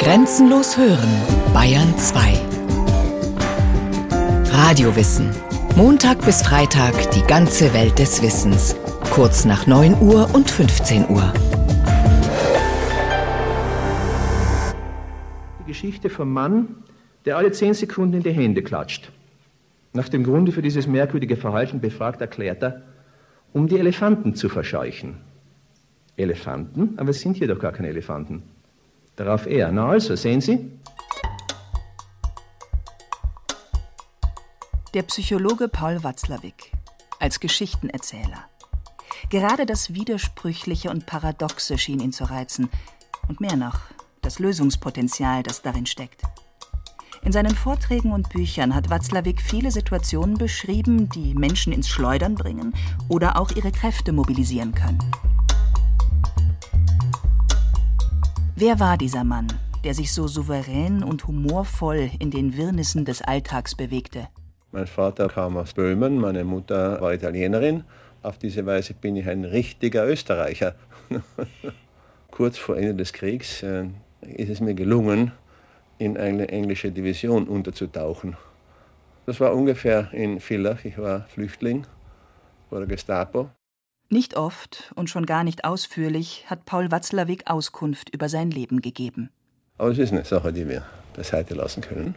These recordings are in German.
Grenzenlos hören, Bayern 2. Radiowissen. Montag bis Freitag die ganze Welt des Wissens. Kurz nach 9 Uhr und 15 Uhr. Die Geschichte vom Mann, der alle 10 Sekunden in die Hände klatscht. Nach dem Grunde für dieses merkwürdige Verhalten befragt erklärt er, um die Elefanten zu verscheuchen. Elefanten? Aber es sind hier doch gar keine Elefanten. Darauf er. Na also, sehen Sie? Der Psychologe Paul Watzlawick als Geschichtenerzähler. Gerade das Widersprüchliche und Paradoxe schien ihn zu reizen. Und mehr noch, das Lösungspotenzial, das darin steckt. In seinen Vorträgen und Büchern hat Watzlawick viele Situationen beschrieben, die Menschen ins Schleudern bringen oder auch ihre Kräfte mobilisieren können. Wer war dieser Mann, der sich so souverän und humorvoll in den Wirrnissen des Alltags bewegte? Mein Vater kam aus Böhmen, meine Mutter war Italienerin. Auf diese Weise bin ich ein richtiger Österreicher. Kurz vor Ende des Kriegs äh, ist es mir gelungen, in eine englische Division unterzutauchen. Das war ungefähr in Villach. Ich war Flüchtling vor der Gestapo. Nicht oft und schon gar nicht ausführlich hat Paul Watzlawick Auskunft über sein Leben gegeben. Aber es ist eine Sache, die wir beiseite lassen können.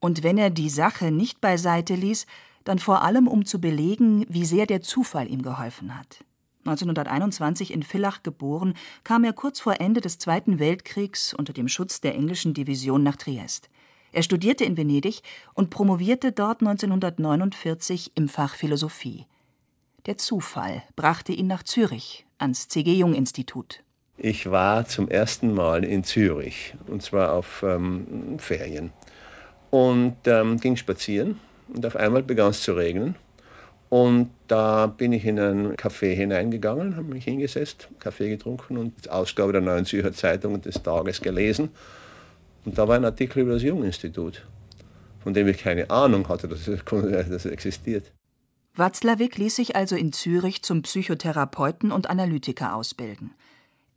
Und wenn er die Sache nicht beiseite ließ, dann vor allem um zu belegen, wie sehr der Zufall ihm geholfen hat. 1921 in Villach geboren, kam er kurz vor Ende des Zweiten Weltkriegs unter dem Schutz der englischen Division nach Triest. Er studierte in Venedig und promovierte dort 1949 im Fach Philosophie. Der Zufall brachte ihn nach Zürich ans C.G. Jung Institut. Ich war zum ersten Mal in Zürich und zwar auf ähm, Ferien und ähm, ging spazieren und auf einmal begann es zu regnen und da bin ich in ein Café hineingegangen, habe mich hingesetzt, Kaffee getrunken und die Ausgabe der Neuen Zürcher Zeitung des Tages gelesen und da war ein Artikel über das Jung-Institut, von dem ich keine Ahnung hatte, dass es existiert. Watzlawick ließ sich also in Zürich zum Psychotherapeuten und Analytiker ausbilden.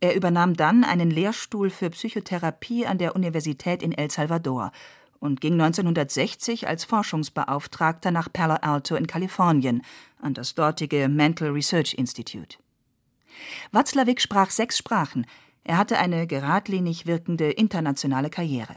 Er übernahm dann einen Lehrstuhl für Psychotherapie an der Universität in El Salvador und ging 1960 als Forschungsbeauftragter nach Palo Alto in Kalifornien an das dortige Mental Research Institute. Watzlawick sprach sechs Sprachen. Er hatte eine geradlinig wirkende internationale Karriere.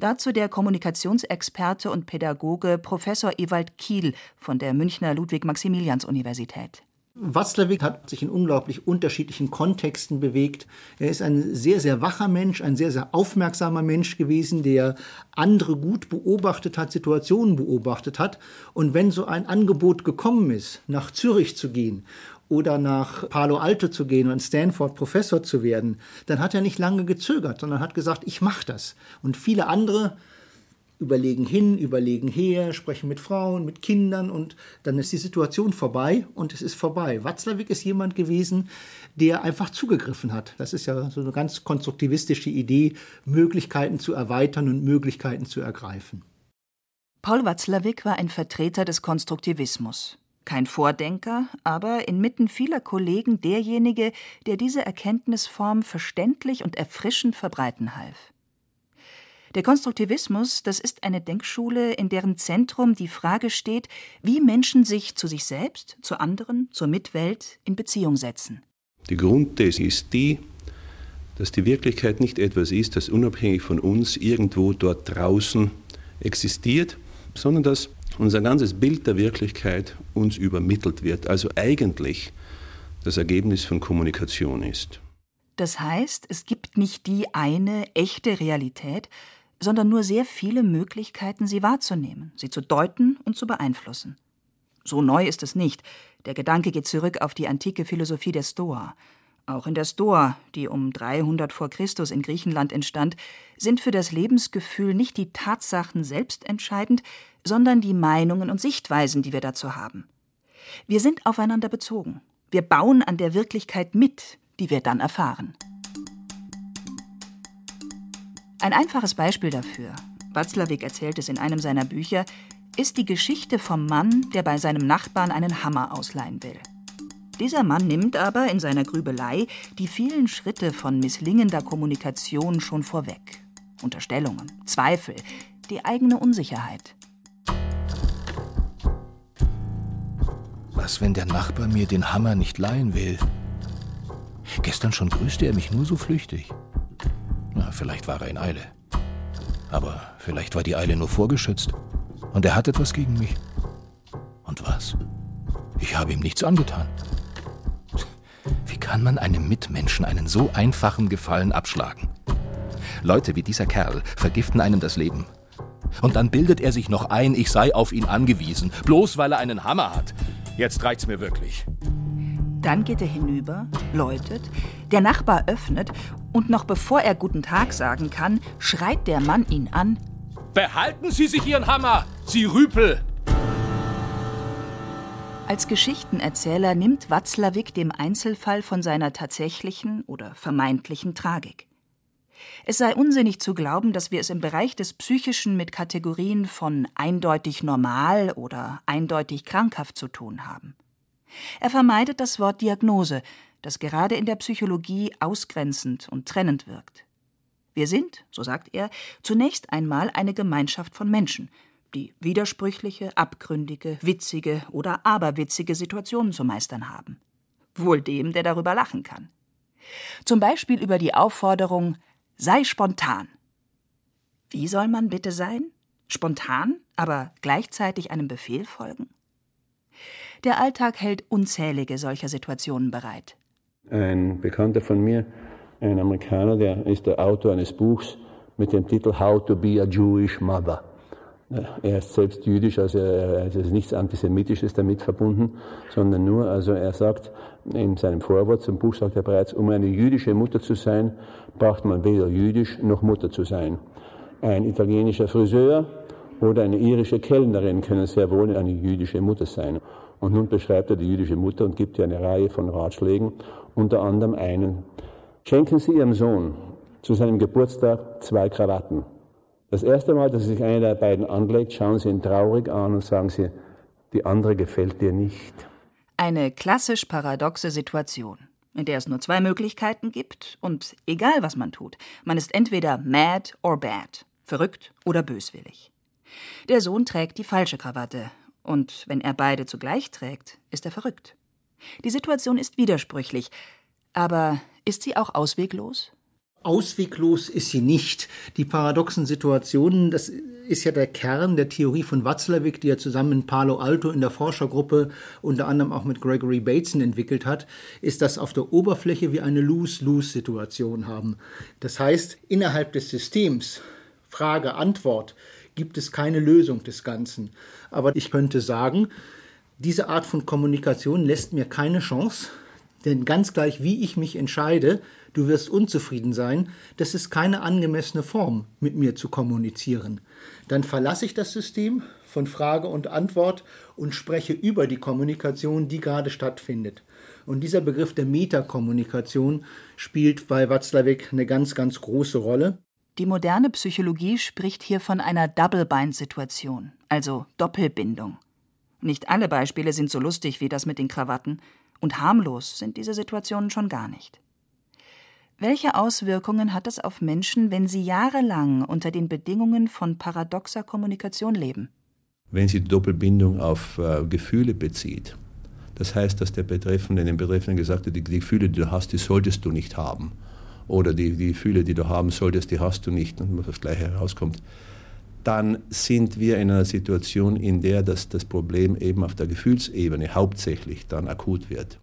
Dazu der Kommunikationsexperte und Pädagoge Professor Ewald Kiel von der Münchner Ludwig-Maximilians-Universität. Watzlawick hat sich in unglaublich unterschiedlichen Kontexten bewegt. Er ist ein sehr, sehr wacher Mensch, ein sehr, sehr aufmerksamer Mensch gewesen, der andere gut beobachtet hat, Situationen beobachtet hat. Und wenn so ein Angebot gekommen ist, nach Zürich zu gehen oder nach Palo Alto zu gehen und Stanford Professor zu werden, dann hat er nicht lange gezögert, sondern hat gesagt, ich mache das. Und viele andere überlegen hin, überlegen her, sprechen mit Frauen, mit Kindern und dann ist die Situation vorbei und es ist vorbei. Watzlawick ist jemand gewesen, der einfach zugegriffen hat. Das ist ja so eine ganz konstruktivistische Idee, Möglichkeiten zu erweitern und Möglichkeiten zu ergreifen. Paul Watzlawick war ein Vertreter des Konstruktivismus. Kein Vordenker, aber inmitten vieler Kollegen derjenige, der diese Erkenntnisform verständlich und erfrischend verbreiten half. Der Konstruktivismus, das ist eine Denkschule, in deren Zentrum die Frage steht, wie Menschen sich zu sich selbst, zu anderen, zur Mitwelt in Beziehung setzen. Die Grundthese ist die, dass die Wirklichkeit nicht etwas ist, das unabhängig von uns irgendwo dort draußen existiert, sondern dass unser ganzes Bild der Wirklichkeit uns übermittelt wird, also eigentlich das Ergebnis von Kommunikation ist. Das heißt, es gibt nicht die eine echte Realität, sondern nur sehr viele Möglichkeiten, sie wahrzunehmen, sie zu deuten und zu beeinflussen. So neu ist es nicht. Der Gedanke geht zurück auf die antike Philosophie der Stoa. Auch in der Stoa, die um 300 vor Christus in Griechenland entstand, sind für das Lebensgefühl nicht die Tatsachen selbst entscheidend, sondern die Meinungen und Sichtweisen, die wir dazu haben. Wir sind aufeinander bezogen. Wir bauen an der Wirklichkeit mit, die wir dann erfahren. Ein einfaches Beispiel dafür, Watzlawick erzählt es in einem seiner Bücher, ist die Geschichte vom Mann, der bei seinem Nachbarn einen Hammer ausleihen will. Dieser Mann nimmt aber in seiner Grübelei die vielen Schritte von misslingender Kommunikation schon vorweg. Unterstellungen, Zweifel, die eigene Unsicherheit. Was, wenn der Nachbar mir den Hammer nicht leihen will? Gestern schon grüßte er mich nur so flüchtig. Na, vielleicht war er in Eile. Aber vielleicht war die Eile nur vorgeschützt. Und er hat etwas gegen mich. Und was? Ich habe ihm nichts angetan. Kann man einem Mitmenschen einen so einfachen Gefallen abschlagen? Leute wie dieser Kerl vergiften einem das Leben. Und dann bildet er sich noch ein, ich sei auf ihn angewiesen, bloß weil er einen Hammer hat. Jetzt reicht's mir wirklich. Dann geht er hinüber, läutet, der Nachbar öffnet und noch bevor er guten Tag sagen kann, schreit der Mann ihn an. Behalten Sie sich Ihren Hammer, Sie Rüpel! Als Geschichtenerzähler nimmt Watzlawick dem Einzelfall von seiner tatsächlichen oder vermeintlichen Tragik. Es sei unsinnig zu glauben, dass wir es im Bereich des Psychischen mit Kategorien von eindeutig normal oder eindeutig krankhaft zu tun haben. Er vermeidet das Wort Diagnose, das gerade in der Psychologie ausgrenzend und trennend wirkt. Wir sind, so sagt er, zunächst einmal eine Gemeinschaft von Menschen, die widersprüchliche, abgründige, witzige oder aberwitzige Situationen zu meistern haben. Wohl dem, der darüber lachen kann. Zum Beispiel über die Aufforderung Sei spontan. Wie soll man bitte sein? Spontan, aber gleichzeitig einem Befehl folgen? Der Alltag hält unzählige solcher Situationen bereit. Ein Bekannter von mir, ein Amerikaner, der ist der Autor eines Buchs mit dem Titel How to be a Jewish Mother. Er ist selbst jüdisch, also es ist nichts Antisemitisches damit verbunden, sondern nur, also er sagt in seinem Vorwort zum Buch, sagt er bereits, um eine jüdische Mutter zu sein, braucht man weder jüdisch noch Mutter zu sein. Ein italienischer Friseur oder eine irische Kellnerin können sehr wohl eine jüdische Mutter sein. Und nun beschreibt er die jüdische Mutter und gibt ihr eine Reihe von Ratschlägen, unter anderem einen. Schenken Sie Ihrem Sohn zu seinem Geburtstag zwei Krawatten. Das erste Mal, dass sich einer der beiden anlegt, schauen Sie ihn traurig an und sagen Sie, die andere gefällt dir nicht. Eine klassisch paradoxe Situation, in der es nur zwei Möglichkeiten gibt und egal was man tut, man ist entweder mad or bad, verrückt oder böswillig. Der Sohn trägt die falsche Krawatte und wenn er beide zugleich trägt, ist er verrückt. Die Situation ist widersprüchlich, aber ist sie auch ausweglos? Ausweglos ist sie nicht. Die paradoxen Situationen, das ist ja der Kern der Theorie von Watzlawick, die er zusammen in Palo Alto in der Forschergruppe unter anderem auch mit Gregory Bateson entwickelt hat, ist, dass auf der Oberfläche wir eine Lose-Lose-Situation haben. Das heißt, innerhalb des Systems Frage, Antwort gibt es keine Lösung des Ganzen. Aber ich könnte sagen, diese Art von Kommunikation lässt mir keine Chance, denn ganz gleich, wie ich mich entscheide, du wirst unzufrieden sein, das ist keine angemessene Form, mit mir zu kommunizieren. Dann verlasse ich das System von Frage und Antwort und spreche über die Kommunikation, die gerade stattfindet. Und dieser Begriff der Metakommunikation spielt bei Watzlawick eine ganz, ganz große Rolle. Die moderne Psychologie spricht hier von einer Double-Bind-Situation, also Doppelbindung. Nicht alle Beispiele sind so lustig wie das mit den Krawatten, und harmlos sind diese Situationen schon gar nicht. Welche Auswirkungen hat es auf Menschen, wenn sie jahrelang unter den Bedingungen von paradoxer Kommunikation leben? Wenn sie die Doppelbindung auf äh, Gefühle bezieht, das heißt, dass der Betreffende dem Betreffenden gesagt hat, die, die Gefühle, die du hast, die solltest du nicht haben. Oder die, die Gefühle, die du haben solltest, die hast du nicht, und was das Gleiche herauskommt. Dann sind wir in einer Situation, in der das, das Problem eben auf der Gefühlsebene hauptsächlich dann akut wird.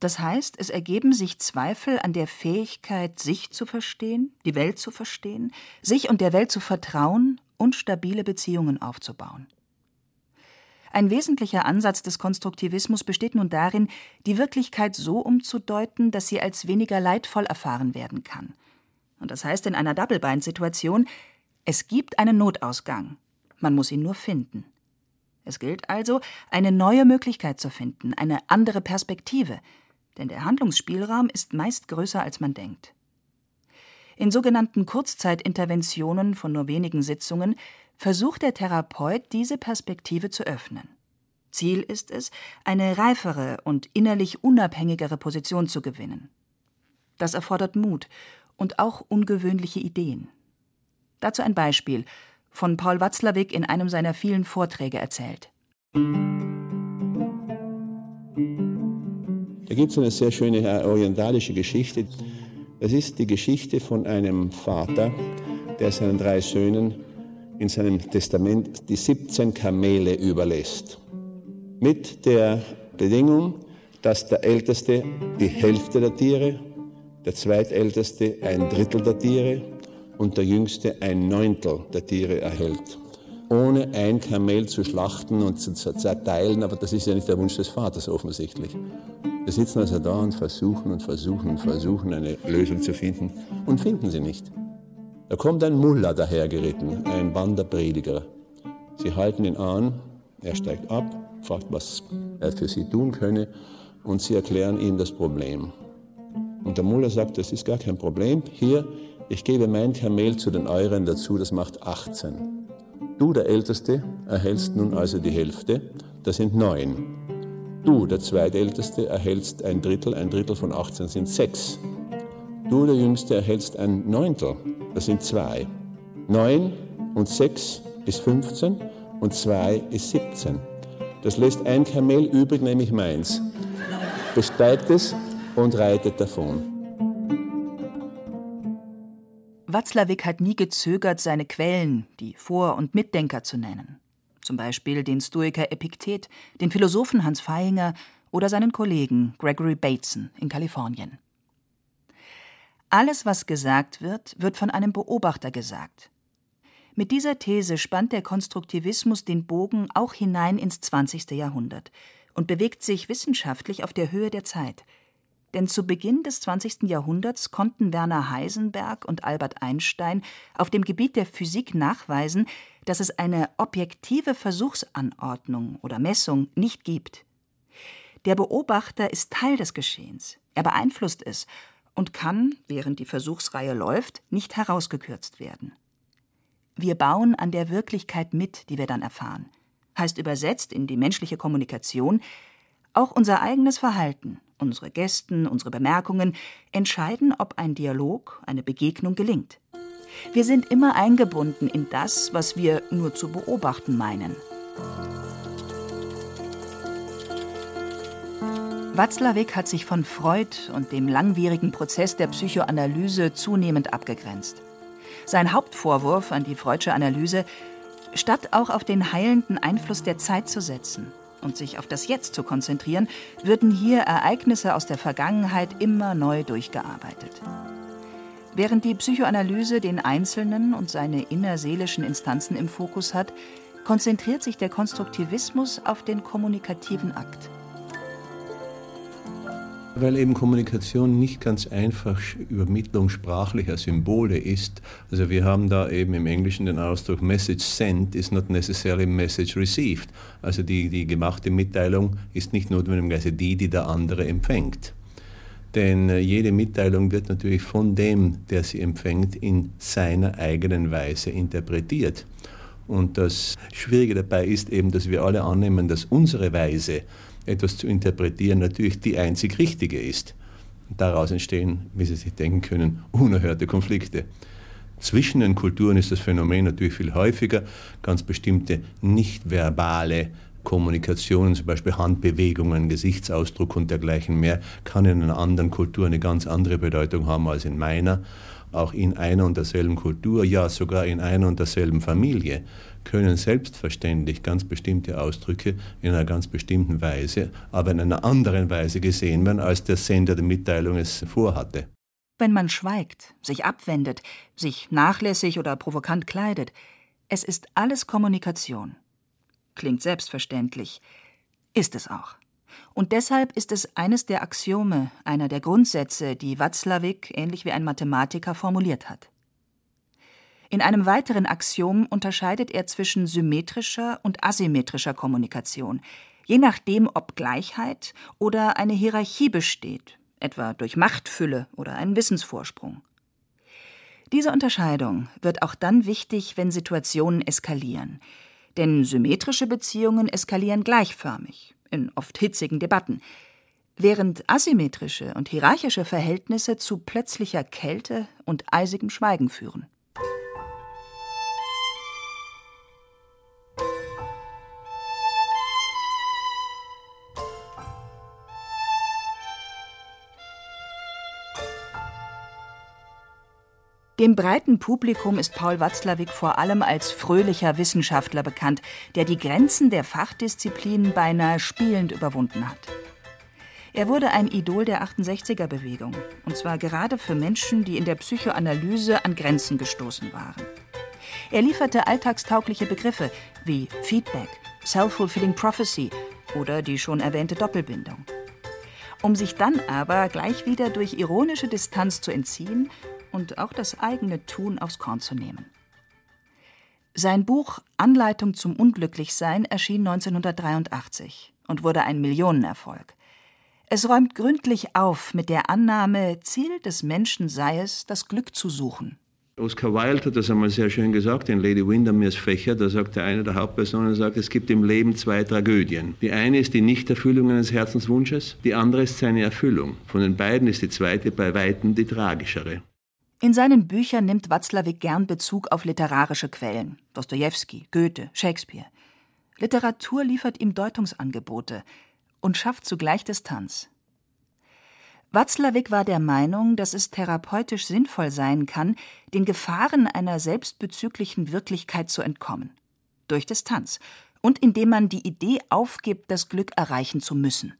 Das heißt, es ergeben sich Zweifel an der Fähigkeit, sich zu verstehen, die Welt zu verstehen, sich und der Welt zu vertrauen und stabile Beziehungen aufzubauen. Ein wesentlicher Ansatz des Konstruktivismus besteht nun darin, die Wirklichkeit so umzudeuten, dass sie als weniger leidvoll erfahren werden kann. Und das heißt in einer Double-Bind-Situation, es gibt einen Notausgang. Man muss ihn nur finden. Es gilt also, eine neue Möglichkeit zu finden, eine andere Perspektive, denn der Handlungsspielraum ist meist größer, als man denkt. In sogenannten Kurzzeitinterventionen von nur wenigen Sitzungen versucht der Therapeut, diese Perspektive zu öffnen. Ziel ist es, eine reifere und innerlich unabhängigere Position zu gewinnen. Das erfordert Mut und auch ungewöhnliche Ideen. Dazu ein Beispiel, von Paul Watzlawick in einem seiner vielen Vorträge erzählt. Da gibt es eine sehr schöne äh, orientalische Geschichte. Das ist die Geschichte von einem Vater, der seinen drei Söhnen in seinem Testament die 17 Kamele überlässt. Mit der Bedingung, dass der Älteste die Hälfte der Tiere, der Zweitälteste ein Drittel der Tiere und der Jüngste ein Neuntel der Tiere erhält. Ohne ein Kamel zu schlachten und zu zerteilen, aber das ist ja nicht der Wunsch des Vaters offensichtlich. Wir sitzen also da und versuchen und versuchen und versuchen eine Lösung zu finden und finden sie nicht. Da kommt ein Mullah dahergeritten, ein Wanderprediger. Sie halten ihn an, er steigt ab, fragt, was er für sie tun könne und sie erklären ihm das Problem. Und der Mullah sagt, das ist gar kein Problem. Hier, ich gebe mein Kamel zu den euren dazu, das macht 18. Du, der Älteste, erhältst nun also die Hälfte, das sind neun. Du, der Zweitälteste, erhältst ein Drittel, ein Drittel von 18 sind sechs. Du, der Jüngste, erhältst ein Neuntel, das sind zwei. Neun und sechs ist 15 und zwei ist 17. Das lässt ein Kamel übrig, nämlich meins. Besteigt es und reitet davon. Watzlawick hat nie gezögert, seine Quellen, die Vor- und Mitdenker zu nennen zum Beispiel den Stoiker Epiktet, den Philosophen Hans Feinger oder seinen Kollegen Gregory Bateson in Kalifornien. Alles, was gesagt wird, wird von einem Beobachter gesagt. Mit dieser These spannt der Konstruktivismus den Bogen auch hinein ins 20. Jahrhundert und bewegt sich wissenschaftlich auf der Höhe der Zeit – denn zu Beginn des 20. Jahrhunderts konnten Werner Heisenberg und Albert Einstein auf dem Gebiet der Physik nachweisen, dass es eine objektive Versuchsanordnung oder Messung nicht gibt. Der Beobachter ist Teil des Geschehens, er beeinflusst es und kann, während die Versuchsreihe läuft, nicht herausgekürzt werden. Wir bauen an der Wirklichkeit mit, die wir dann erfahren. Heißt übersetzt in die menschliche Kommunikation, auch unser eigenes Verhalten, unsere Gesten, unsere Bemerkungen entscheiden, ob ein Dialog, eine Begegnung gelingt. Wir sind immer eingebunden in das, was wir nur zu beobachten meinen. Watzlawick hat sich von Freud und dem langwierigen Prozess der Psychoanalyse zunehmend abgegrenzt. Sein Hauptvorwurf an die Freudsche Analyse, statt auch auf den heilenden Einfluss der Zeit zu setzen, und sich auf das Jetzt zu konzentrieren, würden hier Ereignisse aus der Vergangenheit immer neu durchgearbeitet. Während die Psychoanalyse den Einzelnen und seine innerseelischen Instanzen im Fokus hat, konzentriert sich der Konstruktivismus auf den kommunikativen Akt. Weil eben Kommunikation nicht ganz einfach Übermittlung sprachlicher Symbole ist. Also wir haben da eben im Englischen den Ausdruck Message sent is not necessarily message received. Also die, die gemachte Mitteilung ist nicht notwendigerweise die, die der andere empfängt. Denn äh, jede Mitteilung wird natürlich von dem, der sie empfängt, in seiner eigenen Weise interpretiert. Und das Schwierige dabei ist eben, dass wir alle annehmen, dass unsere Weise, etwas zu interpretieren, natürlich die einzig richtige ist. Daraus entstehen, wie Sie sich denken können, unerhörte Konflikte. Zwischen den Kulturen ist das Phänomen natürlich viel häufiger. Ganz bestimmte nicht verbale Kommunikation, zum Beispiel Handbewegungen, Gesichtsausdruck und dergleichen mehr, kann in einer anderen Kultur eine ganz andere Bedeutung haben als in meiner. Auch in einer und derselben Kultur, ja sogar in einer und derselben Familie können selbstverständlich ganz bestimmte Ausdrücke in einer ganz bestimmten Weise, aber in einer anderen Weise gesehen werden, als der Sender der Mitteilung es vorhatte. Wenn man schweigt, sich abwendet, sich nachlässig oder provokant kleidet, es ist alles Kommunikation. Klingt selbstverständlich, ist es auch. Und deshalb ist es eines der Axiome, einer der Grundsätze, die Watzlawick ähnlich wie ein Mathematiker formuliert hat. In einem weiteren Axiom unterscheidet er zwischen symmetrischer und asymmetrischer Kommunikation, je nachdem, ob Gleichheit oder eine Hierarchie besteht, etwa durch Machtfülle oder einen Wissensvorsprung. Diese Unterscheidung wird auch dann wichtig, wenn Situationen eskalieren. Denn symmetrische Beziehungen eskalieren gleichförmig, in oft hitzigen Debatten, während asymmetrische und hierarchische Verhältnisse zu plötzlicher Kälte und eisigem Schweigen führen. Dem breiten Publikum ist Paul Watzlawick vor allem als fröhlicher Wissenschaftler bekannt, der die Grenzen der Fachdisziplinen beinahe spielend überwunden hat. Er wurde ein Idol der 68er-Bewegung, und zwar gerade für Menschen, die in der Psychoanalyse an Grenzen gestoßen waren. Er lieferte alltagstaugliche Begriffe wie Feedback, Self-Fulfilling Prophecy oder die schon erwähnte Doppelbindung. Um sich dann aber gleich wieder durch ironische Distanz zu entziehen und auch das eigene Tun aufs Korn zu nehmen. Sein Buch Anleitung zum Unglücklichsein erschien 1983 und wurde ein Millionenerfolg. Es räumt gründlich auf mit der Annahme, Ziel des Menschen sei es, das Glück zu suchen. Oscar Wilde hat das einmal sehr schön gesagt in Lady Windermere's Fächer. Da sagt eine der Hauptpersonen, sagt, es gibt im Leben zwei Tragödien. Die eine ist die Nichterfüllung eines Herzenswunsches, die andere ist seine Erfüllung. Von den beiden ist die zweite bei weitem die tragischere. In seinen Büchern nimmt Watzlawick gern Bezug auf literarische Quellen Dostoevsky, Goethe, Shakespeare. Literatur liefert ihm Deutungsangebote und schafft zugleich Distanz. Watzlawick war der Meinung, dass es therapeutisch sinnvoll sein kann, den Gefahren einer selbstbezüglichen Wirklichkeit zu entkommen. Durch Distanz und indem man die Idee aufgibt, das Glück erreichen zu müssen.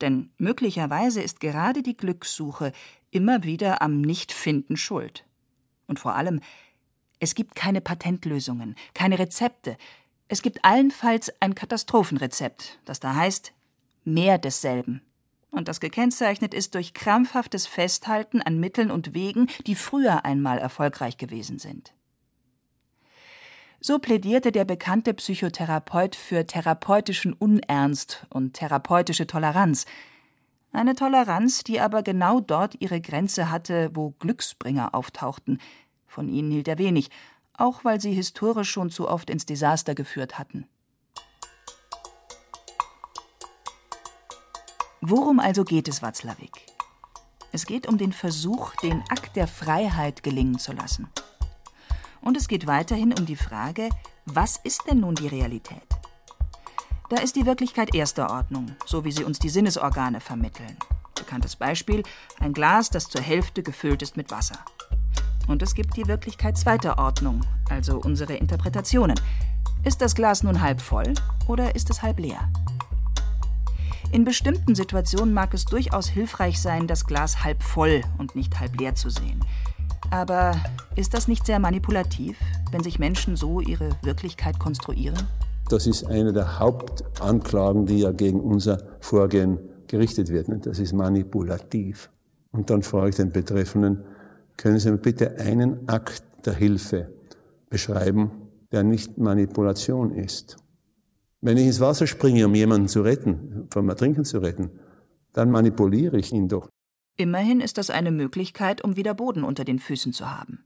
Denn möglicherweise ist gerade die Glückssuche immer wieder am Nichtfinden schuld. Und vor allem, es gibt keine Patentlösungen, keine Rezepte. Es gibt allenfalls ein Katastrophenrezept, das da heißt mehr desselben. Und das gekennzeichnet ist durch krampfhaftes Festhalten an Mitteln und Wegen, die früher einmal erfolgreich gewesen sind. So plädierte der bekannte Psychotherapeut für therapeutischen Unernst und therapeutische Toleranz, eine Toleranz, die aber genau dort ihre Grenze hatte, wo Glücksbringer auftauchten. Von ihnen hielt er wenig, auch weil sie historisch schon zu oft ins Desaster geführt hatten. Worum also geht es Watzlawick? Es geht um den Versuch, den Akt der Freiheit gelingen zu lassen. Und es geht weiterhin um die Frage, was ist denn nun die Realität? Da ist die Wirklichkeit erster Ordnung, so wie sie uns die Sinnesorgane vermitteln. Bekanntes Beispiel: ein Glas, das zur Hälfte gefüllt ist mit Wasser. Und es gibt die Wirklichkeit zweiter Ordnung, also unsere Interpretationen. Ist das Glas nun halb voll oder ist es halb leer? In bestimmten Situationen mag es durchaus hilfreich sein, das Glas halb voll und nicht halb leer zu sehen. Aber ist das nicht sehr manipulativ, wenn sich Menschen so ihre Wirklichkeit konstruieren? Das ist eine der Hauptanklagen, die ja gegen unser Vorgehen gerichtet wird. Das ist manipulativ. Und dann frage ich den Betreffenden, können Sie mir bitte einen Akt der Hilfe beschreiben, der nicht Manipulation ist? Wenn ich ins Wasser springe, um jemanden zu retten, vom Ertrinken zu retten, dann manipuliere ich ihn doch. Immerhin ist das eine Möglichkeit, um wieder Boden unter den Füßen zu haben.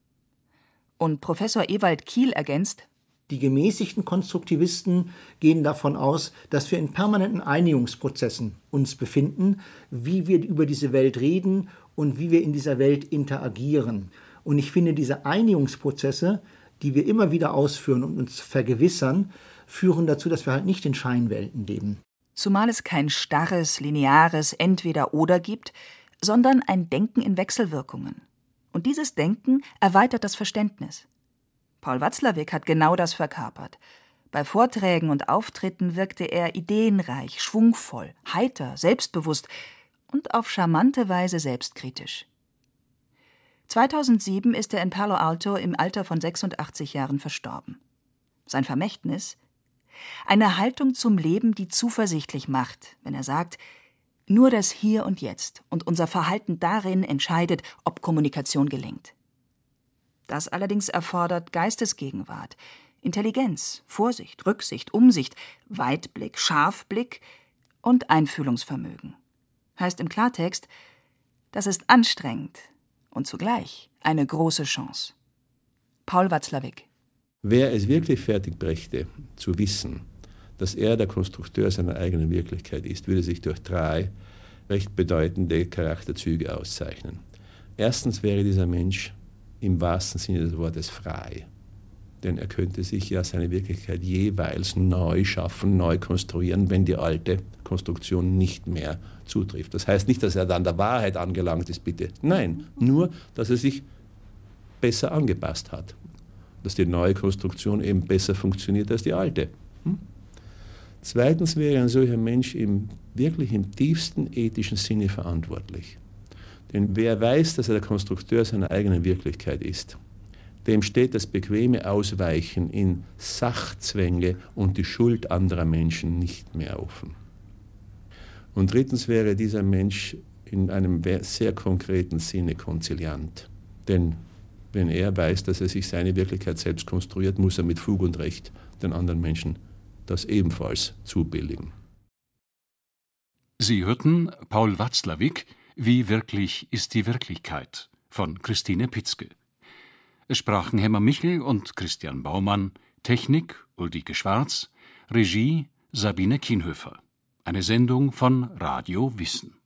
Und Professor Ewald Kiel ergänzt, die gemäßigten Konstruktivisten gehen davon aus, dass wir in permanenten Einigungsprozessen uns befinden, wie wir über diese Welt reden und wie wir in dieser Welt interagieren. Und ich finde, diese Einigungsprozesse, die wir immer wieder ausführen und uns vergewissern, führen dazu, dass wir halt nicht in Scheinwelten leben. Zumal es kein starres, lineares Entweder-Oder gibt, sondern ein Denken in Wechselwirkungen. Und dieses Denken erweitert das Verständnis. Paul Watzlawick hat genau das verkörpert. Bei Vorträgen und Auftritten wirkte er ideenreich, schwungvoll, heiter, selbstbewusst und auf charmante Weise selbstkritisch. 2007 ist er in Palo Alto im Alter von 86 Jahren verstorben. Sein Vermächtnis? Eine Haltung zum Leben, die zuversichtlich macht, wenn er sagt, nur das Hier und Jetzt und unser Verhalten darin entscheidet, ob Kommunikation gelingt. Das allerdings erfordert Geistesgegenwart, Intelligenz, Vorsicht, Rücksicht, Umsicht, Weitblick, Scharfblick und Einfühlungsvermögen. Heißt im Klartext, das ist anstrengend und zugleich eine große Chance. Paul Watzlawick Wer es wirklich fertig brächte, zu wissen, dass er der Konstrukteur seiner eigenen Wirklichkeit ist, würde sich durch drei recht bedeutende Charakterzüge auszeichnen. Erstens wäre dieser Mensch im wahrsten Sinne des Wortes frei. Denn er könnte sich ja seine Wirklichkeit jeweils neu schaffen, neu konstruieren, wenn die alte Konstruktion nicht mehr zutrifft. Das heißt nicht, dass er dann der Wahrheit angelangt ist, bitte. Nein, nur, dass er sich besser angepasst hat. Dass die neue Konstruktion eben besser funktioniert als die alte. Hm? Zweitens wäre ein solcher Mensch im, wirklich im tiefsten ethischen Sinne verantwortlich. Denn wer weiß, dass er der Konstrukteur seiner eigenen Wirklichkeit ist, dem steht das bequeme Ausweichen in Sachzwänge und die Schuld anderer Menschen nicht mehr offen. Und drittens wäre dieser Mensch in einem sehr konkreten Sinne konziliant. Denn wenn er weiß, dass er sich seine Wirklichkeit selbst konstruiert, muss er mit Fug und Recht den anderen Menschen das ebenfalls zubilligen. Sie hörten Paul Watzlawick, Wie wirklich ist die Wirklichkeit von Christine Pitzke. Es sprachen Hemmer Michel und Christian Baumann, Technik Ulrike Schwarz, Regie Sabine Kienhöfer. Eine Sendung von Radio Wissen.